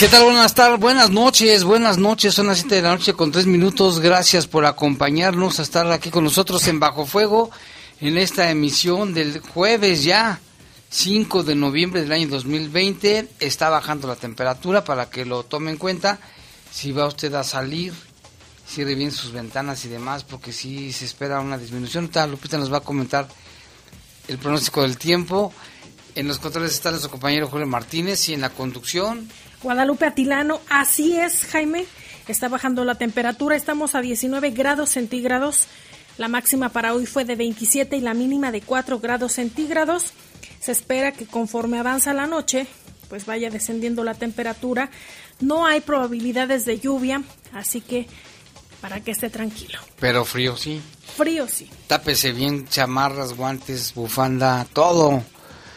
¿Qué tal? Buenas tardes, buenas noches, buenas noches, son las 7 de la noche con 3 minutos. Gracias por acompañarnos a estar aquí con nosotros en Bajo Fuego en esta emisión del jueves ya, 5 de noviembre del año 2020. Está bajando la temperatura para que lo tome en cuenta. Si va usted a salir, cierre bien sus ventanas y demás, porque si se espera una disminución. Tal, Lupita nos va a comentar el pronóstico del tiempo. En los controles está nuestro compañero Julio Martínez y en la conducción Guadalupe Atilano, así es, Jaime. Está bajando la temperatura, estamos a 19 grados centígrados. La máxima para hoy fue de 27 y la mínima de 4 grados centígrados. Se espera que conforme avanza la noche, pues vaya descendiendo la temperatura. No hay probabilidades de lluvia, así que para que esté tranquilo. Pero frío sí. Frío sí. Tápese bien, chamarras, guantes, bufanda, todo.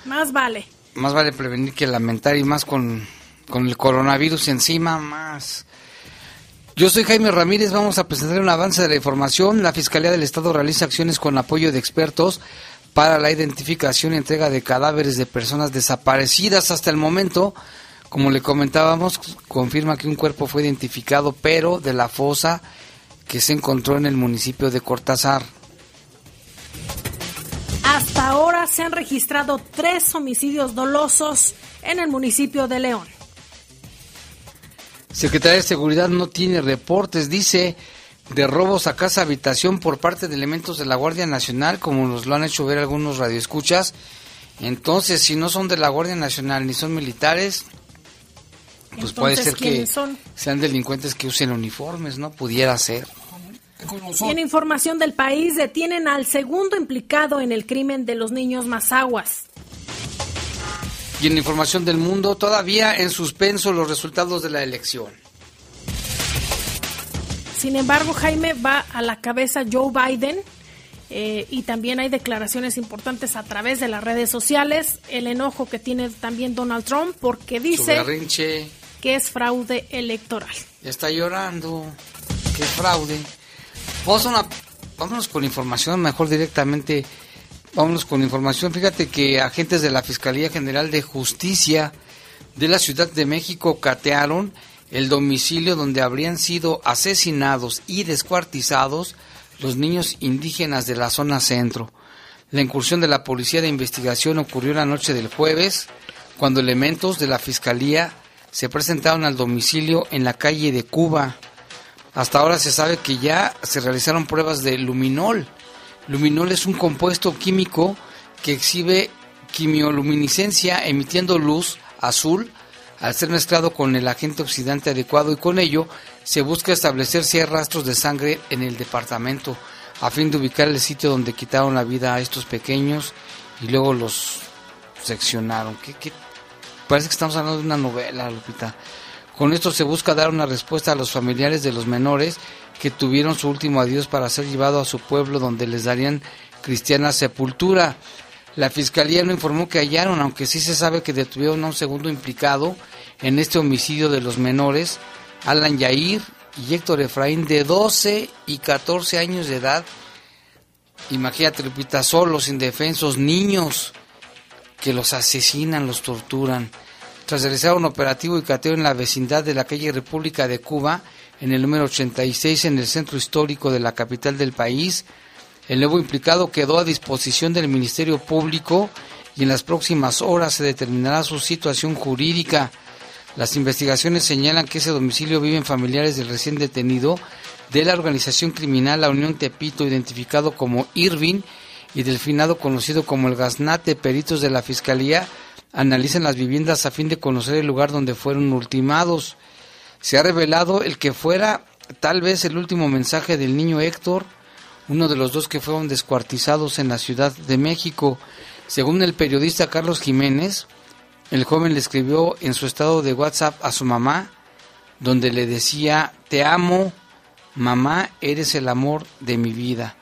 Más vale. Más vale prevenir que lamentar y más con con el coronavirus encima más. Yo soy Jaime Ramírez, vamos a presentar un avance de la información. La Fiscalía del Estado realiza acciones con apoyo de expertos para la identificación y entrega de cadáveres de personas desaparecidas hasta el momento. Como le comentábamos, confirma que un cuerpo fue identificado, pero de la fosa que se encontró en el municipio de Cortázar. Hasta ahora se han registrado tres homicidios dolosos en el municipio de León. Secretaría de Seguridad no tiene reportes, dice, de robos a casa habitación por parte de elementos de la Guardia Nacional, como nos lo han hecho ver algunos radioescuchas. Entonces, si no son de la Guardia Nacional ni son militares, pues puede ser que sean delincuentes que usen uniformes, ¿no? Pudiera ser. En información del país, detienen al segundo implicado en el crimen de los niños Mazaguas. Y en información del mundo, todavía en suspenso los resultados de la elección. Sin embargo, Jaime va a la cabeza Joe Biden eh, y también hay declaraciones importantes a través de las redes sociales. El enojo que tiene también Donald Trump porque dice que es fraude electoral. está llorando, que fraude. Vamos a vámonos con información mejor directamente Vámonos con información. Fíjate que agentes de la Fiscalía General de Justicia de la Ciudad de México catearon el domicilio donde habrían sido asesinados y descuartizados los niños indígenas de la zona centro. La incursión de la Policía de Investigación ocurrió la noche del jueves, cuando elementos de la Fiscalía se presentaron al domicilio en la calle de Cuba. Hasta ahora se sabe que ya se realizaron pruebas de luminol, Luminol es un compuesto químico que exhibe quimioluminiscencia emitiendo luz azul al ser mezclado con el agente oxidante adecuado y con ello se busca establecer si hay rastros de sangre en el departamento a fin de ubicar el sitio donde quitaron la vida a estos pequeños y luego los seccionaron. ¿Qué, Parece que estamos hablando de una novela, Lupita. Con esto se busca dar una respuesta a los familiares de los menores que tuvieron su último adiós para ser llevados a su pueblo donde les darían cristiana sepultura. La fiscalía no informó que hallaron, aunque sí se sabe que detuvieron a un segundo implicado en este homicidio de los menores, Alan Yair y Héctor Efraín, de 12 y 14 años de edad. Imagínate, Lupita, solos, indefensos, niños que los asesinan, los torturan. Tras realizar un operativo y cateo en la vecindad de la calle República de Cuba, en el número 86 en el centro histórico de la capital del país, el nuevo implicado quedó a disposición del Ministerio Público y en las próximas horas se determinará su situación jurídica. Las investigaciones señalan que ese domicilio viven familiares del recién detenido de la organización criminal La Unión Tepito, identificado como Irving, y del finado conocido como el Gaznate. Peritos de la Fiscalía analizan las viviendas a fin de conocer el lugar donde fueron ultimados. Se ha revelado el que fuera tal vez el último mensaje del niño Héctor, uno de los dos que fueron descuartizados en la Ciudad de México. Según el periodista Carlos Jiménez, el joven le escribió en su estado de WhatsApp a su mamá, donde le decía, te amo, mamá, eres el amor de mi vida.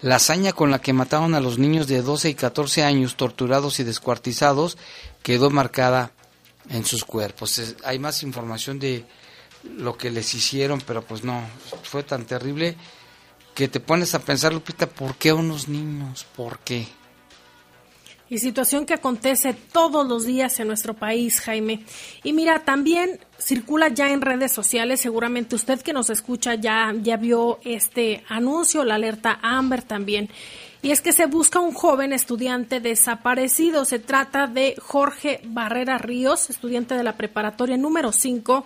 La hazaña con la que mataron a los niños de 12 y 14 años torturados y descuartizados quedó marcada en sus cuerpos. Hay más información de lo que les hicieron, pero pues no, fue tan terrible que te pones a pensar, Lupita, ¿por qué unos niños? ¿Por qué? Y situación que acontece todos los días en nuestro país, Jaime. Y mira, también circula ya en redes sociales, seguramente usted que nos escucha ya, ya vio este anuncio, la alerta Amber también. Y es que se busca un joven estudiante desaparecido. Se trata de Jorge Barrera Ríos, estudiante de la preparatoria número 5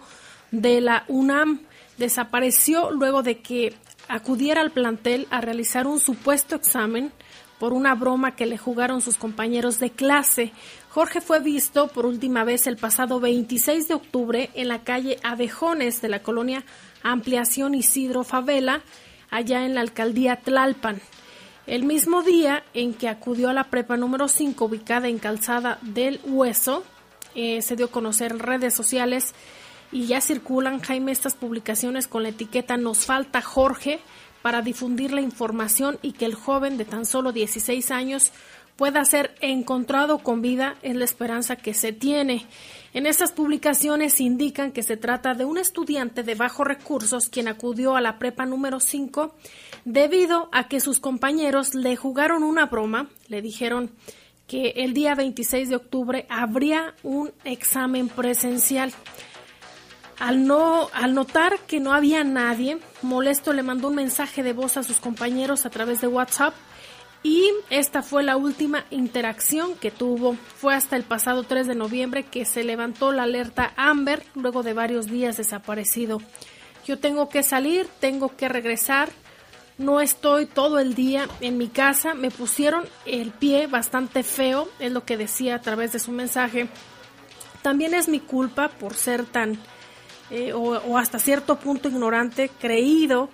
de la UNAM. Desapareció luego de que acudiera al plantel a realizar un supuesto examen por una broma que le jugaron sus compañeros de clase. Jorge fue visto por última vez el pasado 26 de octubre en la calle Abejones de la colonia Ampliación Isidro Favela, allá en la alcaldía Tlalpan. El mismo día en que acudió a la prepa número 5 ubicada en Calzada del Hueso, eh, se dio a conocer en redes sociales y ya circulan, Jaime, estas publicaciones con la etiqueta Nos falta Jorge para difundir la información y que el joven de tan solo 16 años pueda ser encontrado con vida es la esperanza que se tiene. En estas publicaciones indican que se trata de un estudiante de bajos recursos quien acudió a la prepa número 5 debido a que sus compañeros le jugaron una broma, le dijeron que el día 26 de octubre habría un examen presencial. Al, no, al notar que no había nadie, molesto le mandó un mensaje de voz a sus compañeros a través de WhatsApp y esta fue la última interacción que tuvo. Fue hasta el pasado 3 de noviembre que se levantó la alerta Amber luego de varios días desaparecido. Yo tengo que salir, tengo que regresar, no estoy todo el día en mi casa, me pusieron el pie bastante feo, es lo que decía a través de su mensaje. También es mi culpa por ser tan eh, o, hasta cierto punto ignorante, creído,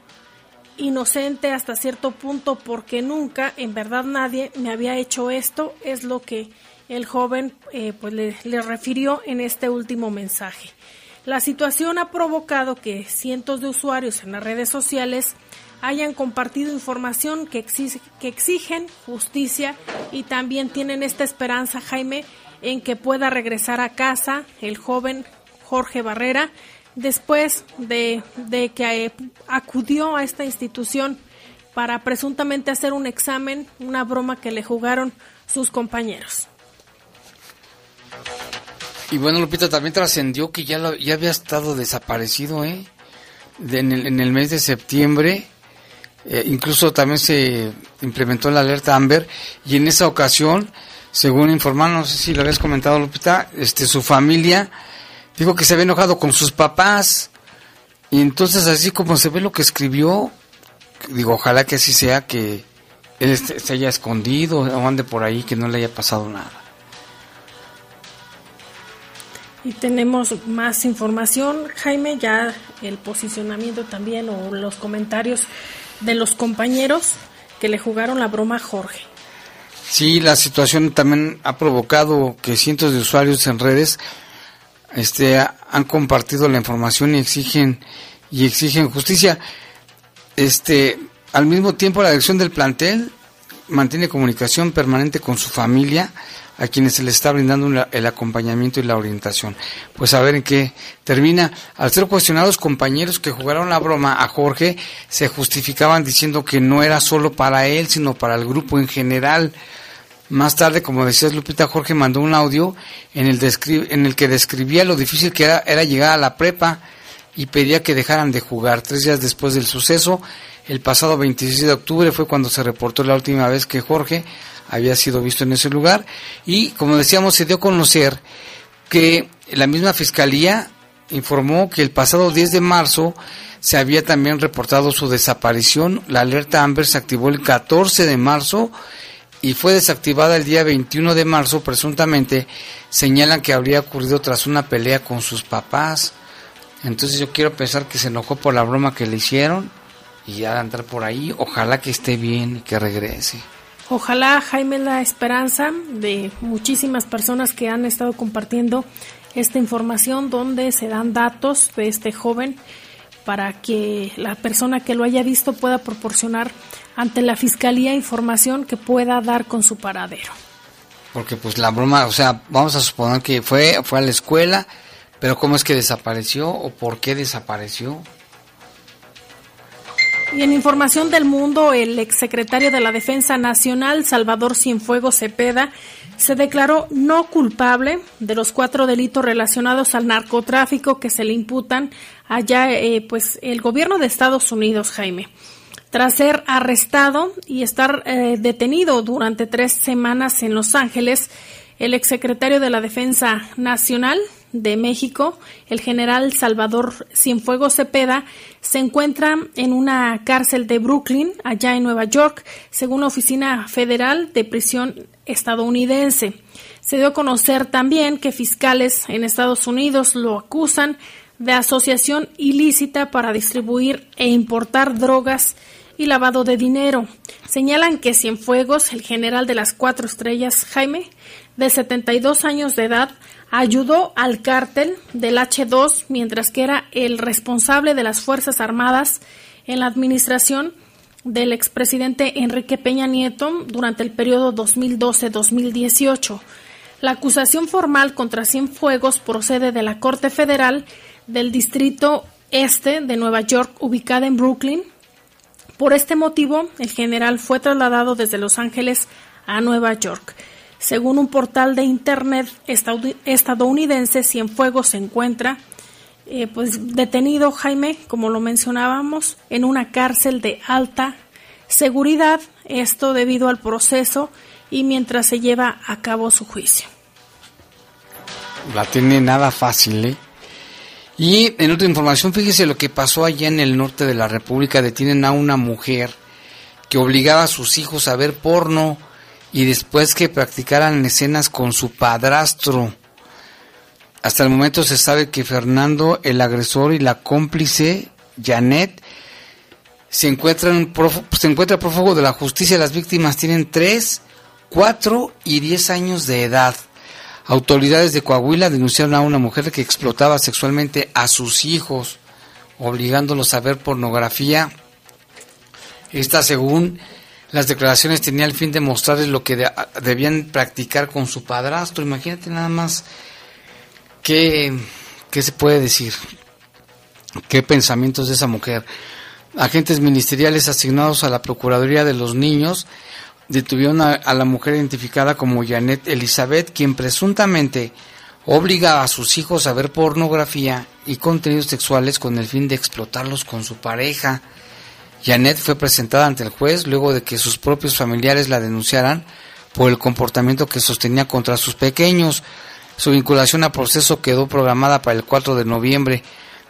inocente hasta cierto punto porque nunca, en verdad nadie me había hecho esto, es lo que el joven eh, pues le, le, refirió en este último mensaje. La situación ha provocado que cientos de usuarios en las redes sociales hayan compartido información que, que exigen justicia y también tienen esta esperanza, Jaime, en que pueda regresar a casa el joven Jorge Barrera, después de, que eh, acudió a esta institución para presuntamente hacer un examen, una broma que le jugaron sus compañeros. Y bueno, Lupita, también trascendió que ya, ya había estado desaparecido, ¿eh? en, el, mes de septiembre. Eh, incluso también se implementó la alerta Amber y en esa ocasión, según informaron, no sé si lo habías comentado, Lupita, este, su familia dijo que se había enojado con sus papás. Y entonces así como se ve lo que escribió, digo, ojalá que así sea, que él se haya escondido o ande por ahí, que no le haya pasado nada. Y tenemos más información, Jaime, ya el posicionamiento también o los comentarios de los compañeros que le jugaron la broma a Jorge. Sí, la situación también ha provocado que cientos de usuarios en redes este, han compartido la información y exigen y exigen justicia. Este, al mismo tiempo, la dirección del plantel mantiene comunicación permanente con su familia a quienes se les está brindando el acompañamiento y la orientación. Pues a ver en qué termina. Al ser cuestionados compañeros que jugaron la broma a Jorge, se justificaban diciendo que no era solo para él, sino para el grupo en general. Más tarde, como decías Lupita, Jorge mandó un audio en el, en el que describía lo difícil que era, era llegar a la prepa y pedía que dejaran de jugar. Tres días después del suceso, el pasado 26 de octubre fue cuando se reportó la última vez que Jorge había sido visto en ese lugar y como decíamos se dio a conocer que la misma fiscalía informó que el pasado 10 de marzo se había también reportado su desaparición. La alerta Amber se activó el 14 de marzo y fue desactivada el día 21 de marzo presuntamente. Señalan que habría ocurrido tras una pelea con sus papás. Entonces yo quiero pensar que se enojó por la broma que le hicieron y ya andar por ahí. Ojalá que esté bien y que regrese. Ojalá, Jaime, la esperanza de muchísimas personas que han estado compartiendo esta información donde se dan datos de este joven para que la persona que lo haya visto pueda proporcionar ante la fiscalía información que pueda dar con su paradero. Porque pues la broma, o sea, vamos a suponer que fue fue a la escuela, pero cómo es que desapareció o por qué desapareció? Y en información del mundo, el exsecretario de la Defensa Nacional, Salvador Cienfuegos Cepeda, se declaró no culpable de los cuatro delitos relacionados al narcotráfico que se le imputan allá, eh, pues, el gobierno de Estados Unidos, Jaime. Tras ser arrestado y estar eh, detenido durante tres semanas en Los Ángeles, el exsecretario de la Defensa Nacional, de México, el general Salvador Cienfuegos Cepeda, se encuentra en una cárcel de Brooklyn, allá en Nueva York, según la Oficina Federal de Prisión estadounidense. Se dio a conocer también que fiscales en Estados Unidos lo acusan de asociación ilícita para distribuir e importar drogas y lavado de dinero. Señalan que Cienfuegos, el general de las cuatro estrellas, Jaime, de 72 años de edad, ayudó al cártel del H2 mientras que era el responsable de las Fuerzas Armadas en la administración del expresidente Enrique Peña Nieto durante el periodo 2012-2018. La acusación formal contra Cienfuegos procede de la Corte Federal del Distrito Este de Nueva York, ubicada en Brooklyn. Por este motivo, el general fue trasladado desde Los Ángeles a Nueva York. Según un portal de internet estadounidense, Cienfuegos se encuentra eh, pues detenido Jaime, como lo mencionábamos, en una cárcel de alta seguridad, esto debido al proceso y mientras se lleva a cabo su juicio. La tiene nada fácil, ¿eh? Y en otra información, fíjese lo que pasó allá en el norte de la República. Detienen a una mujer que obligaba a sus hijos a ver porno y después que practicaran escenas con su padrastro. Hasta el momento se sabe que Fernando, el agresor y la cómplice, Janet, se encuentran se encuentra prófugo de la justicia. Las víctimas tienen 3, 4 y 10 años de edad. Autoridades de Coahuila denunciaron a una mujer que explotaba sexualmente a sus hijos, obligándolos a ver pornografía. Esta, según las declaraciones tenía el fin de mostrarles lo que debían practicar con su padrastro. Imagínate nada más qué, qué se puede decir, qué pensamientos de esa mujer. Agentes ministeriales asignados a la Procuraduría de los Niños detuvieron a, la mujer identificada como Janet Elizabeth, quien presuntamente obliga a sus hijos a ver pornografía y contenidos sexuales con el fin de explotarlos con su pareja. Janet fue presentada ante el juez luego de que sus propios familiares la denunciaran por el comportamiento que sostenía contra sus pequeños. Su vinculación a proceso quedó programada para el 4 de noviembre.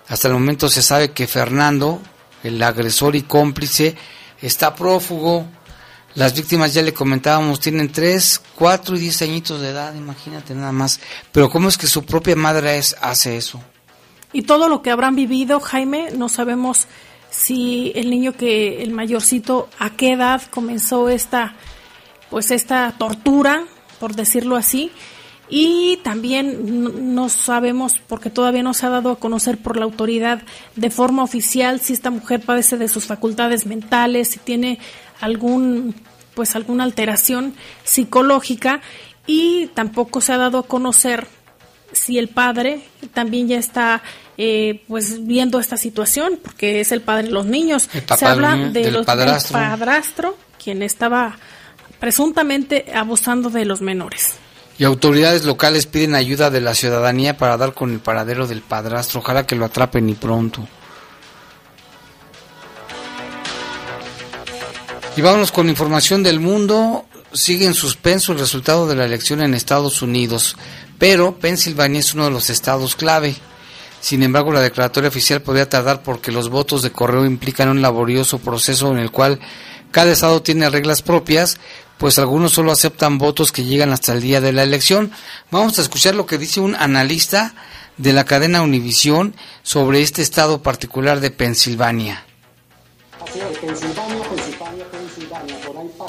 Hasta el momento se sabe que Fernando, el agresor y cómplice, está prófugo. Las víctimas, ya le comentábamos, tienen 3, 4 y 10 añitos de edad, imagínate nada más. Pero ¿cómo es que su propia madre es, hace eso? Y todo lo que habrán vivido, Jaime, no sabemos si el niño que, el mayorcito, a qué edad comenzó esta, pues esta tortura, por decirlo así. Y también no sabemos, porque todavía no se ha dado a conocer por la autoridad de forma oficial si esta mujer padece de sus facultades mentales, si tiene algún pues alguna alteración psicológica y tampoco se ha dado a conocer si el padre también ya está eh, pues viendo esta situación porque es el padre de los niños. Se habla de los, padrastro. del padrastro quien estaba presuntamente abusando de los menores. Y autoridades locales piden ayuda de la ciudadanía para dar con el paradero del padrastro. Ojalá que lo atrapen y pronto Y vámonos con información del mundo. Sigue en suspenso el resultado de la elección en Estados Unidos, pero Pensilvania es uno de los estados clave. Sin embargo, la declaratoria oficial podría tardar porque los votos de correo implican un laborioso proceso en el cual cada estado tiene reglas propias, pues algunos solo aceptan votos que llegan hasta el día de la elección. Vamos a escuchar lo que dice un analista de la cadena Univisión sobre este estado particular de Pensilvania. Pensilvania,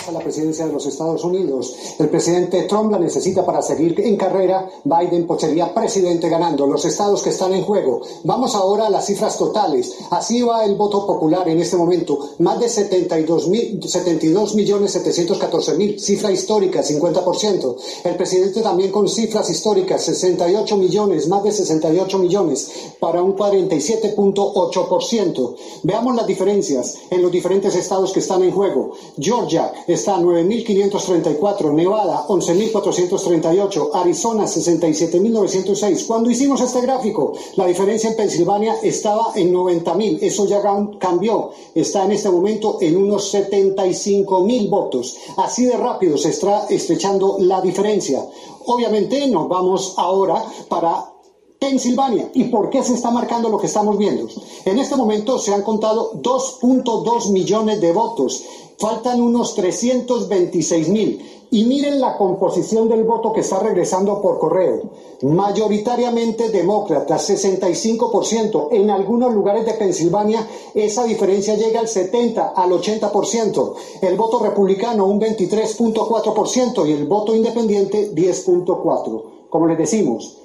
pasa la presidencia de los Estados Unidos. El presidente Trump la necesita para seguir en carrera. Biden sería presidente ganando los estados que están en juego. Vamos ahora a las cifras totales. Así va el voto popular en este momento. Más de 72, mil, 72 millones 714 mil. Cifra histórica, 50%. El presidente también con cifras históricas, 68 millones, más de 68 millones, para un 47.8%. Veamos las diferencias en los diferentes estados que están en juego. Georgia está 9.534, Nevada 11.438, Arizona 67.906. Cuando hicimos este gráfico, la diferencia en Pensilvania estaba en 90.000, eso ya cambió, está en este momento en unos 75.000 votos. Así de rápido se está estrechando la diferencia. Obviamente nos vamos ahora para Pensilvania. ¿Y por qué se está marcando lo que estamos viendo? En este momento se han contado 2.2 millones de votos. Faltan unos 326 mil. Y miren la composición del voto que está regresando por correo. Mayoritariamente demócratas, 65%. En algunos lugares de Pensilvania esa diferencia llega al 70, al 80%. El voto republicano un 23.4% y el voto independiente 10.4%. Como les decimos,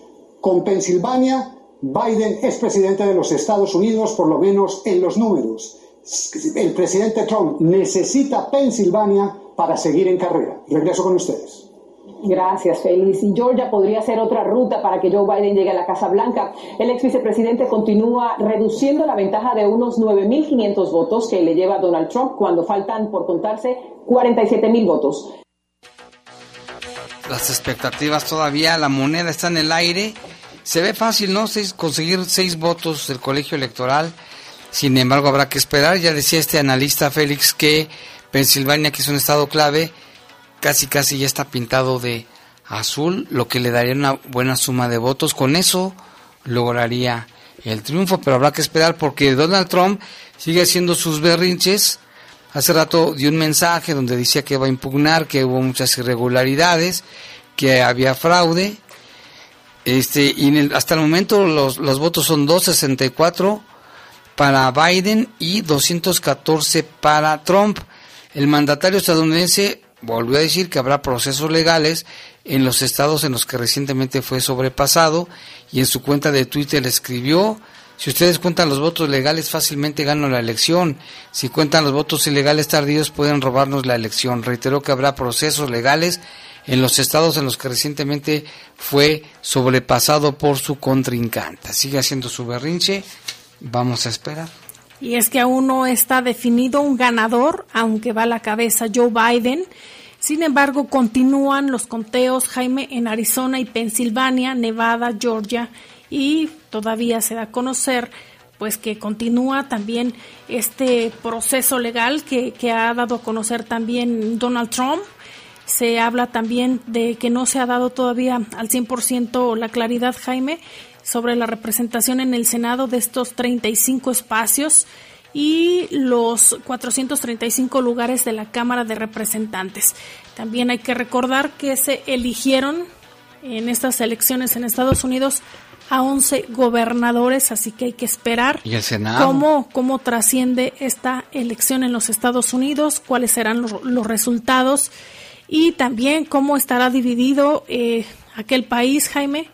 con Pensilvania, Biden es presidente de los Estados Unidos, por lo menos en los números. El presidente Trump necesita Pensilvania para seguir en carrera. Regreso con ustedes. Gracias, Félix. Y Georgia podría ser otra ruta para que Joe Biden llegue a la Casa Blanca. El ex vicepresidente continúa reduciendo la ventaja de unos 9.500 votos que le lleva Donald Trump cuando faltan por contarse 47.000 votos. Las expectativas todavía, la moneda está en el aire se ve fácil, ¿no? conseguir seis votos del colegio electoral. Sin embargo, habrá que esperar. Ya decía este analista Félix que Pensilvania, que es un estado clave, casi casi ya está pintado de azul, lo que le daría una buena suma de votos. Con eso lograría el triunfo, pero habrá que esperar porque Donald Trump sigue haciendo sus berrinches. Hace rato dio un mensaje donde decía que va a impugnar, que hubo muchas irregularidades, que había fraude este, y hasta el momento los, los votos son 264 para Biden y 214 para Trump. El mandatario estadounidense volvió a decir que habrá procesos legales en los estados en los que recientemente fue sobrepasado y en su cuenta de Twitter escribió, si ustedes cuentan los votos legales fácilmente gano la elección, si cuentan los votos ilegales tardíos pueden robarnos la elección. Reiteró que habrá procesos legales en los estados en los que recientemente fue sobrepasado por su contrincante. Sigue haciendo su berrinche, vamos a esperar. Y es que aún no está definido un ganador, aunque va a la cabeza Joe Biden. Sin embargo, continúan los conteos, Jaime, en Arizona y Pensilvania, Nevada, Georgia, y todavía se da a conocer pues que continúa también este proceso legal que, que ha dado a conocer también Donald Trump se habla también de que no se ha dado todavía al 100% la claridad, Jaime, sobre la representación en el Senado de estos 35 espacios y los 435 lugares de la Cámara de Representantes. También hay que recordar que se eligieron en estas elecciones en Estados Unidos a 11 gobernadores, así que hay que esperar ¿Y el Senado? cómo, cómo trasciende esta elección en los Estados Unidos, cuáles serán los, los resultados y también cómo estará dividido eh, aquel país, Jaime.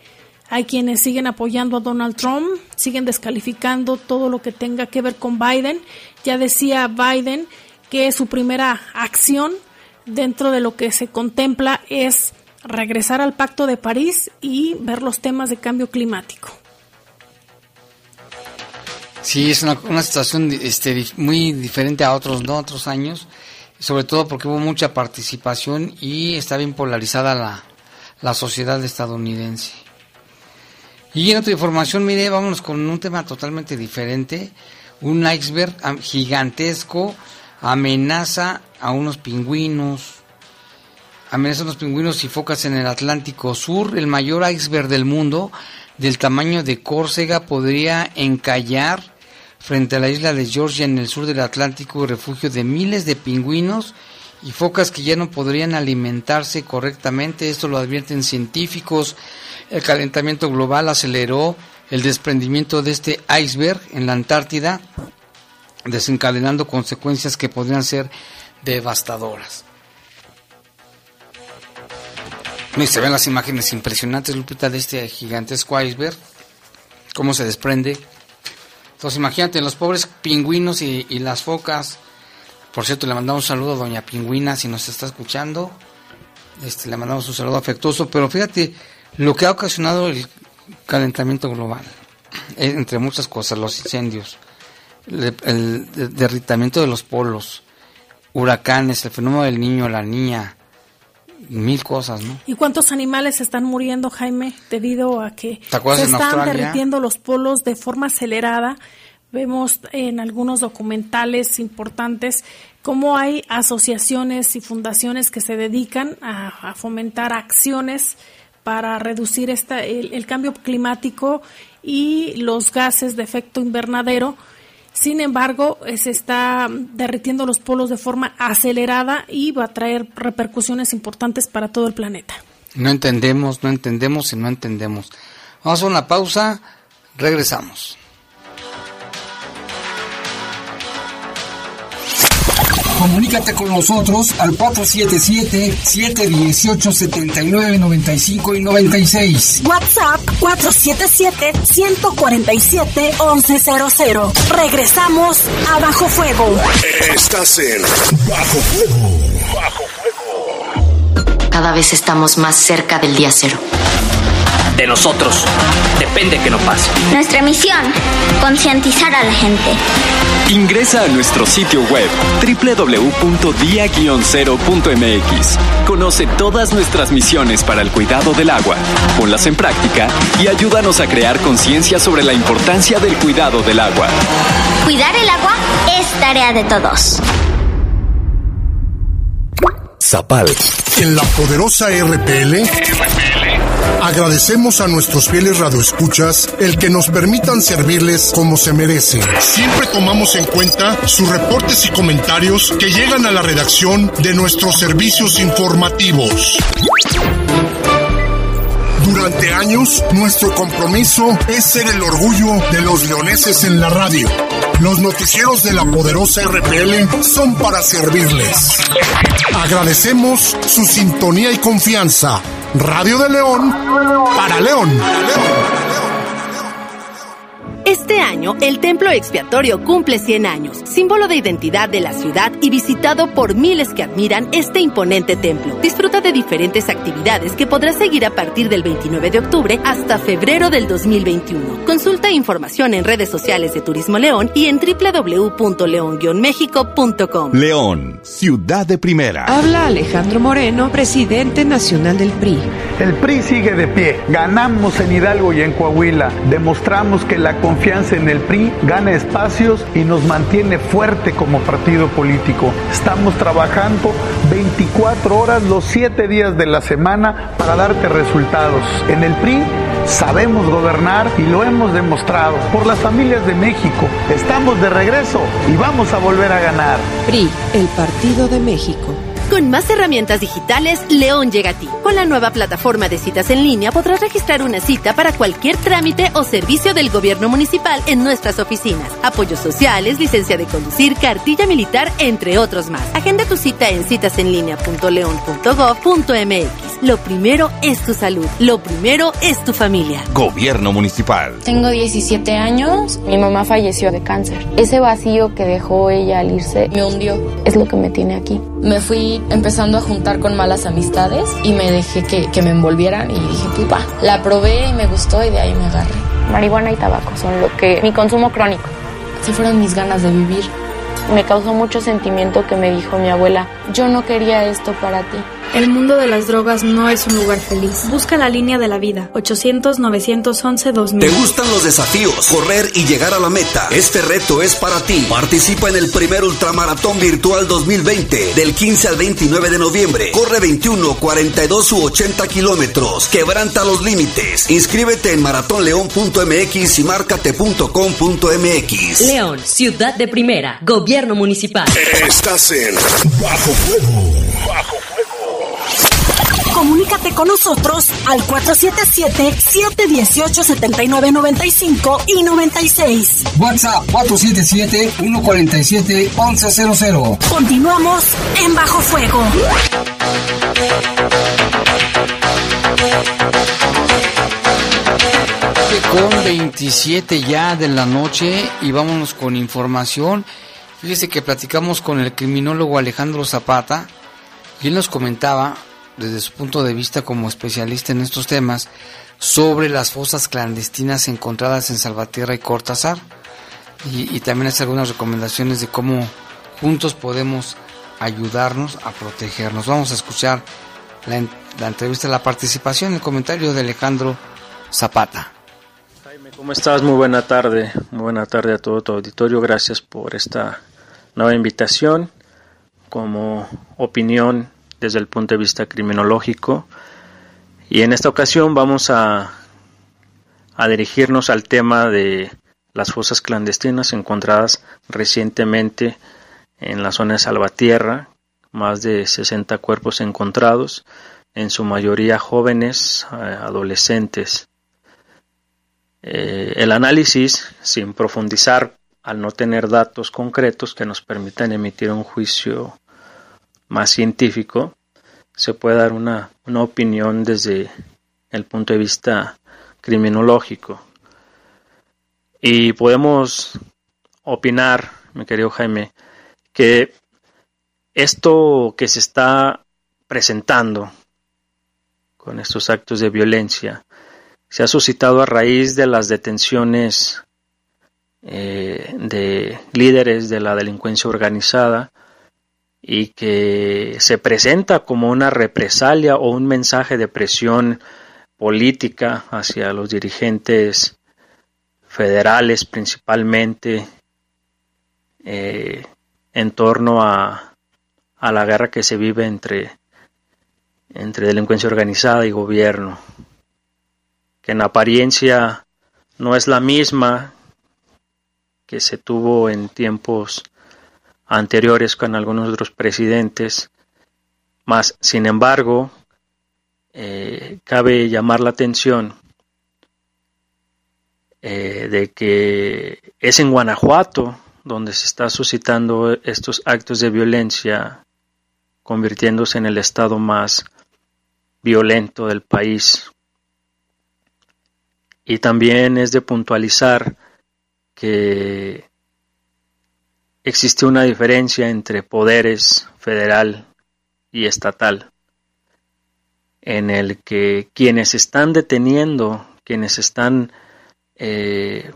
Hay quienes siguen apoyando a Donald Trump, siguen descalificando todo lo que tenga que ver con Biden. Ya decía Biden que su primera acción dentro de lo que se contempla es regresar al Pacto de París y ver los temas de cambio climático. Sí, es una, una situación este, muy diferente a otros, ¿no? otros años, sobre todo porque hubo mucha participación y está bien polarizada la, la sociedad estadounidense. Y en otra información, mire, vámonos con un tema totalmente diferente. Un iceberg gigantesco amenaza a unos pingüinos, amenaza a unos pingüinos y focas en el Atlántico Sur. El mayor iceberg del mundo, del tamaño de Córcega, podría encallar frente a la isla de Georgia en el sur del Atlántico, refugio de miles de pingüinos y focas que ya no podrían alimentarse correctamente. Esto lo advierten científicos. El calentamiento global aceleró el desprendimiento de este iceberg en la Antártida, desencadenando consecuencias que podrían ser devastadoras. Y se ven las imágenes impresionantes, Lupita, de este gigantesco iceberg, cómo se desprende. Entonces imagínate, los pobres pingüinos y, las focas. Por cierto, le mandamos un saludo a Doña Pingüina si nos está escuchando. Este, le mandamos un saludo afectuoso. Pero fíjate lo que ha ocasionado el calentamiento global. eh, Entre muchas cosas, los incendios, el, el de- derritamiento de los polos, huracanes, el fenómeno del niño, la niña, mil cosas, ¿no? ¿Y cuántos animales están muriendo, Jaime, debido a que ¿Te acuerdas se están Australia? derritiendo los polos de forma acelerada? Vemos en algunos documentales importantes cómo hay asociaciones y fundaciones que se dedican a, a fomentar acciones para reducir esta, el, el cambio climático y los gases de efecto invernadero. Sin embargo, eh, se está derritiendo los polos de forma acelerada y va a traer repercusiones importantes para todo el planeta. No entendemos, no entendemos y no entendemos. Vamos a una pausa, regresamos. Comunícate con nosotros al 477-718-7995 y 96. WhatsApp 477-147-1100. Regresamos a Bajo Fuego. Estás en Bajo Fuego. Bajo Cada vez estamos más cerca del día cero. De nosotros depende que no pase. Nuestra misión, concientizar a la gente. Ingresa a nuestro sitio web www.dia-0.mx. Conoce todas nuestras misiones para el cuidado del agua, ponlas en práctica y ayúdanos a crear conciencia sobre la importancia del cuidado del agua. Cuidar el agua es tarea de todos. Zapal. En la poderosa RPL, agradecemos a nuestros fieles radioescuchas el que nos permitan servirles como se merecen. Siempre tomamos en cuenta sus reportes y comentarios que llegan a la redacción de nuestros servicios informativos. Durante años, nuestro compromiso es ser el orgullo de los leoneses en la radio. Los noticieros de la poderosa RPL son para servirles. Agradecemos su sintonía y confianza. Radio de León para León. Este año, el Templo Expiatorio cumple 100 años, símbolo de identidad de la ciudad y visitado por miles que admiran este imponente templo. Disfruta de diferentes actividades que podrás seguir a partir del 29 de octubre hasta febrero del 2021. Consulta información en redes sociales de Turismo León y en www.león-méxico.com. León, ciudad de primera. Habla Alejandro Moreno, presidente nacional del PRI. El PRI sigue de pie. Ganamos en Hidalgo y en Coahuila. Demostramos que la confianza en el PRI gana espacios y nos mantiene fuerte como partido político. Estamos trabajando 24 horas los 7 días de la semana para darte resultados. En el PRI sabemos gobernar y lo hemos demostrado. Por las familias de México, estamos de regreso y vamos a volver a ganar. PRI, el Partido de México. Con más herramientas digitales, León llega a ti. Con la nueva plataforma de citas en línea podrás registrar una cita para cualquier trámite o servicio del gobierno municipal en nuestras oficinas. Apoyos sociales, licencia de conducir, cartilla militar, entre otros más. Agenda tu cita en citasenlinea.león.gov.mx. Lo primero es tu salud. Lo primero es tu familia. Gobierno municipal. Tengo 17 años. Mi mamá falleció de cáncer. Ese vacío que dejó ella al irse me hundió. Es lo que me tiene aquí. Me fui empezando a juntar con malas amistades y me dejé que, que me envolvieran y dije, pues va, la probé y me gustó y de ahí me agarré. Marihuana y tabaco son lo que mi consumo crónico. Se fueron mis ganas de vivir. Me causó mucho sentimiento que me dijo mi abuela, yo no quería esto para ti. El mundo de las drogas no es un lugar feliz. Busca la línea de la vida. 800-911-2000. ¿Te gustan los desafíos? Correr y llegar a la meta. Este reto es para ti. Participa en el primer Ultramaratón Virtual 2020 del 15 al 29 de noviembre. Corre 21, 42 u 80 kilómetros. Quebranta los límites. Inscríbete en maratonleón.mx y márcate.com.mx. León, ciudad de primera. Gobierno municipal. Estás en Bajo Fuego. Comunícate con nosotros al 477-718-7995 y 96. WhatsApp 477-147-1100. Continuamos en Bajo Fuego. Con 27 ya de la noche y vámonos con información. Fíjese que platicamos con el criminólogo Alejandro Zapata y él nos comentaba desde su punto de vista como especialista en estos temas, sobre las fosas clandestinas encontradas en Salvatierra y Cortázar. Y, también hace algunas recomendaciones de cómo juntos podemos ayudarnos a protegernos. Vamos a escuchar la, la entrevista, la participación, el comentario de Alejandro Zapata. Jaime, ¿cómo estás? Muy buena tarde. Muy buena tarde a todo tu auditorio. Gracias por esta nueva invitación. Como opinión desde el punto de vista criminológico. Y en esta ocasión vamos a, dirigirnos al tema de las fosas clandestinas encontradas recientemente en la zona de Salvatierra, más de 60 cuerpos encontrados, en su mayoría jóvenes, eh, adolescentes. Eh, el análisis, sin profundizar, al no tener datos concretos que nos permitan emitir un juicio más científico, se puede dar una, opinión desde el punto de vista criminológico. Y podemos opinar, mi querido Jaime, que esto que se está presentando con estos actos de violencia se ha suscitado a raíz de las detenciones eh, de líderes de la delincuencia organizada y que se presenta como una represalia o un mensaje de presión política hacia los dirigentes federales principalmente eh, en torno a, a, la guerra que se vive entre, entre delincuencia organizada y gobierno, que en apariencia no es la misma que se tuvo en tiempos anteriores con algunos otros presidentes, más sin embargo, eh, cabe llamar la atención eh, de que es en Guanajuato donde se está suscitando estos actos de violencia, convirtiéndose en el estado más violento del país. Y también es de puntualizar que existe una diferencia entre poderes federal y estatal, en el que quienes están deteniendo, quienes están eh,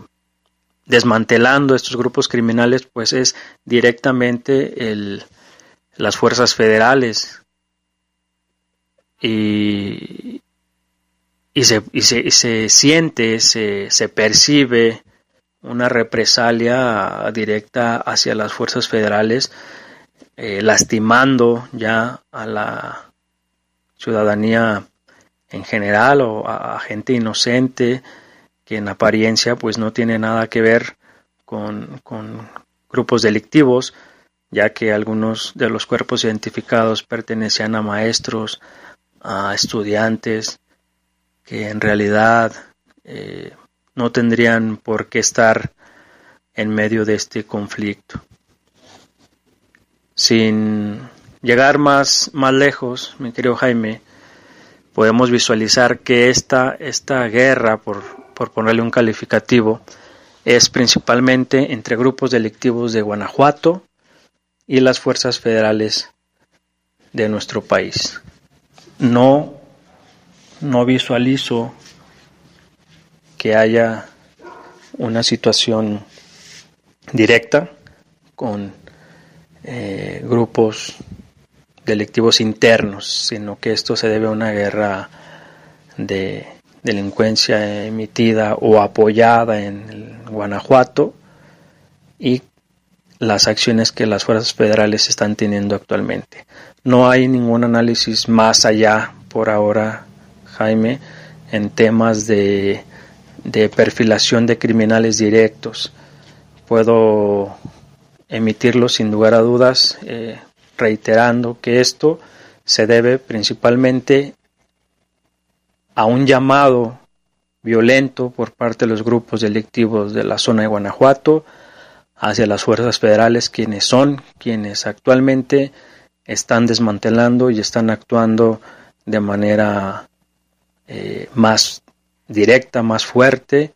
desmantelando estos grupos criminales, pues es directamente el, las fuerzas federales. Y, y, se, y se, se, siente, se, se percibe una represalia directa hacia las fuerzas federales, eh, lastimando ya a la ciudadanía en general o a, gente inocente que en apariencia pues no tiene nada que ver con, con grupos delictivos, ya que algunos de los cuerpos identificados pertenecían a maestros, a estudiantes, que en realidad eh, no tendrían por qué estar en medio de este conflicto. Sin llegar más, más lejos, mi querido Jaime, podemos visualizar que esta, esta guerra, por, por ponerle un calificativo, es principalmente entre grupos delictivos de Guanajuato y las fuerzas federales de nuestro país. No, no visualizo que haya una situación directa con eh, grupos delictivos internos, sino que esto se debe a una guerra de delincuencia emitida o apoyada en Guanajuato y las acciones que las fuerzas federales están teniendo actualmente. No hay ningún análisis más allá por ahora, Jaime, en temas de, de perfilación de criminales directos. Puedo emitirlo sin lugar a dudas, eh, reiterando que esto se debe principalmente a un llamado violento por parte de los grupos delictivos de la zona de Guanajuato hacia las fuerzas federales, quienes son quienes actualmente están desmantelando y están actuando de manera eh, más directa, más fuerte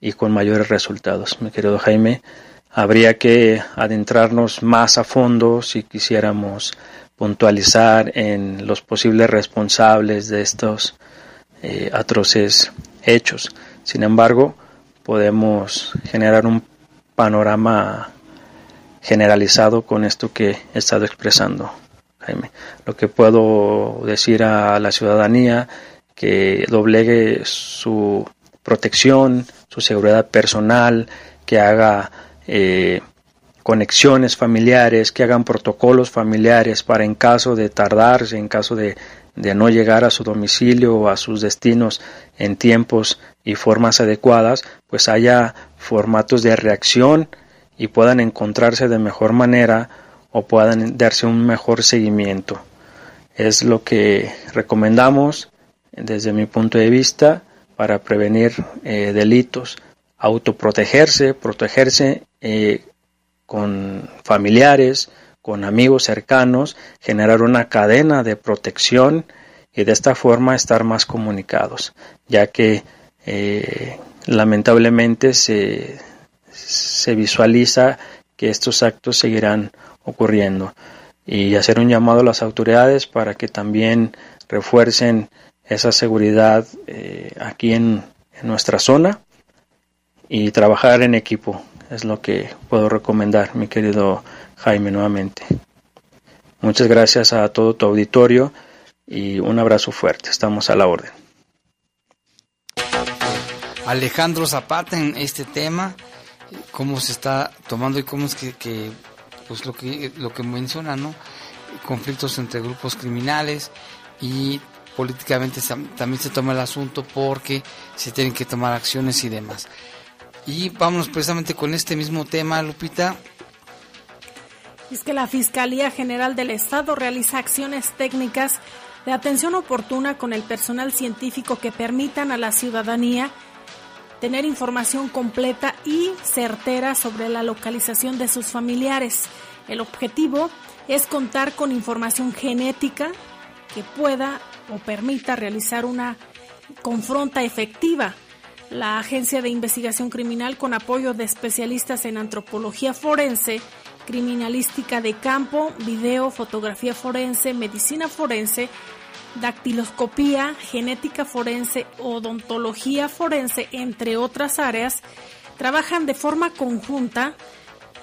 y con mayores resultados. Mi querido Jaime, habría que adentrarnos más a fondo si quisiéramos puntualizar en los posibles responsables de estos eh, atroces hechos. Sin embargo, podemos generar un panorama generalizado con esto que he estado expresando, Jaime. Lo que puedo decir a la ciudadanía que doblegue su protección, su seguridad personal, que haga eh, conexiones familiares, que hagan protocolos familiares para en caso de tardarse, en caso de, de no llegar a su domicilio o a sus destinos en tiempos y formas adecuadas, pues haya formatos de reacción y puedan encontrarse de mejor manera o puedan darse un mejor seguimiento. Es lo que recomendamos desde mi punto de vista para prevenir eh, delitos, autoprotegerse, protegerse eh, con familiares, con amigos cercanos, generar una cadena de protección y de esta forma estar más comunicados, ya que eh, lamentablemente se, se visualiza que estos actos seguirán ocurriendo. Y hacer un llamado a las autoridades para que también refuercen esa seguridad eh, aquí en, nuestra zona y trabajar en equipo es lo que puedo recomendar mi querido Jaime nuevamente. Muchas gracias a todo tu auditorio y un abrazo fuerte. Estamos a la orden. Alejandro Zapata en este tema, cómo se está tomando y cómo es que, pues lo que lo que menciona, ¿no? Conflictos entre grupos criminales y políticamente también se toma el asunto porque se tienen que tomar acciones y demás. Y vámonos precisamente con este mismo tema, Lupita. Es que la Fiscalía General del Estado realiza acciones técnicas de atención oportuna con el personal científico que permitan a la ciudadanía tener información completa y certera sobre la localización de sus familiares. El objetivo es contar con información genética que pueda o permita realizar una confronta efectiva. La Agencia de Investigación Criminal, con apoyo de especialistas en antropología forense, criminalística de campo, video, fotografía forense, medicina forense, dactiloscopía, genética forense, odontología forense, entre otras áreas, trabajan de forma conjunta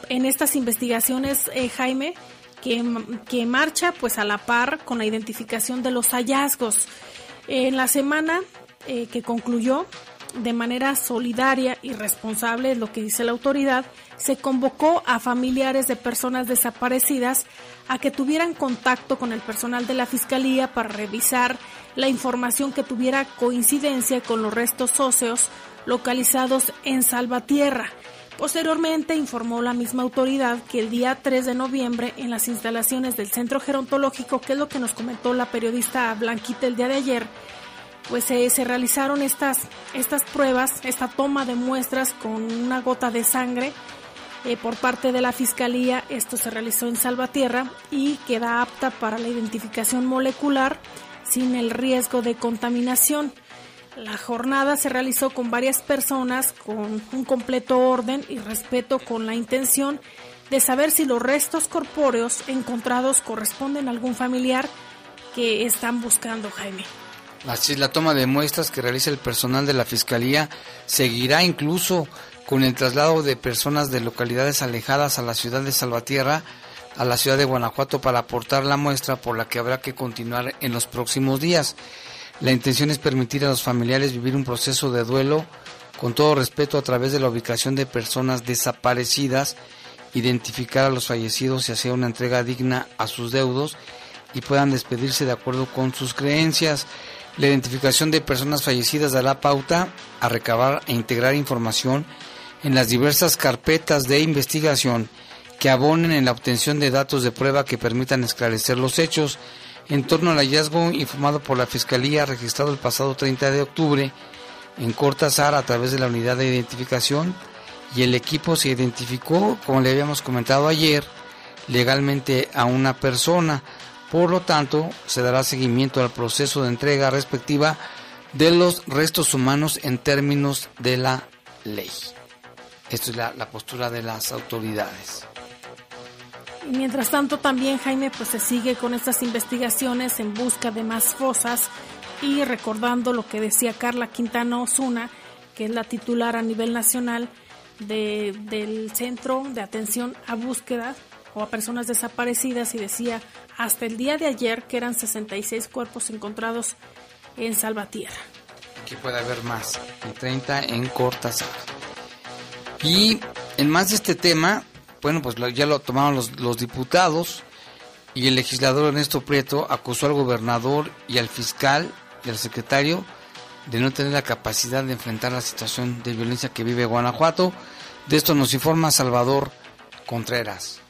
en estas investigaciones, eh, Jaime, que, que, marcha pues a la par con la identificación de los hallazgos. En la semana eh, que concluyó, de manera solidaria y responsable, es lo que dice la autoridad, se convocó a familiares de personas desaparecidas a que tuvieran contacto con el personal de la Fiscalía para revisar la información que tuviera coincidencia con los restos óseos localizados en Salvatierra. Posteriormente informó la misma autoridad que el día 3 de noviembre en las instalaciones del Centro Gerontológico, que es lo que nos comentó la periodista Blanquita el día de ayer, pues se realizaron estas, estas pruebas, esta toma de muestras con una gota de sangre eh, por parte de la Fiscalía. Esto se realizó en Salvatierra y queda apta para la identificación molecular sin el riesgo de contaminación. La jornada se realizó con varias personas con un completo orden y respeto con la intención de saber si los restos corpóreos encontrados corresponden a algún familiar que están buscando, Jaime. Así, la toma de muestras que realiza el personal de la Fiscalía seguirá incluso con el traslado de personas de localidades alejadas a la ciudad de Salvatierra, a la ciudad de Guanajuato para aportar la muestra por la que habrá que continuar en los próximos días. La intención es permitir a los familiares vivir un proceso de duelo con todo respeto a través de la ubicación de personas desaparecidas, identificar a los fallecidos y hacer una entrega digna a sus deudos y puedan despedirse de acuerdo con sus creencias. La identificación de personas fallecidas dará pauta a recabar e integrar información en las diversas carpetas de investigación que abonen en la obtención de datos de prueba que permitan esclarecer los hechos en torno al hallazgo informado por la Fiscalía registrado el pasado 30 de octubre en Cortázar a través de la unidad de identificación y el equipo se identificó, como le habíamos comentado ayer, legalmente a una persona. Por lo tanto, se dará seguimiento al proceso de entrega respectiva de los restos humanos en términos de la ley. Esto es la, postura de las autoridades. Y mientras tanto también Jaime pues se sigue con estas investigaciones en busca de más fosas y recordando lo que decía Carla Quintana Osuna, que es la titular a nivel nacional del Centro de Atención a Búsqueda o a Personas Desaparecidas y decía hasta el día de ayer que eran 66 cuerpos encontrados en Salvatierra. Que puede haber más, y 30 en Cortázar. Y en más de este tema, bueno, pues ya lo tomaron los, los diputados y el legislador Ernesto Prieto acusó al gobernador y al fiscal y al secretario de no tener la capacidad de enfrentar la situación de violencia que vive Guanajuato. De esto nos informa Salvador Contreras.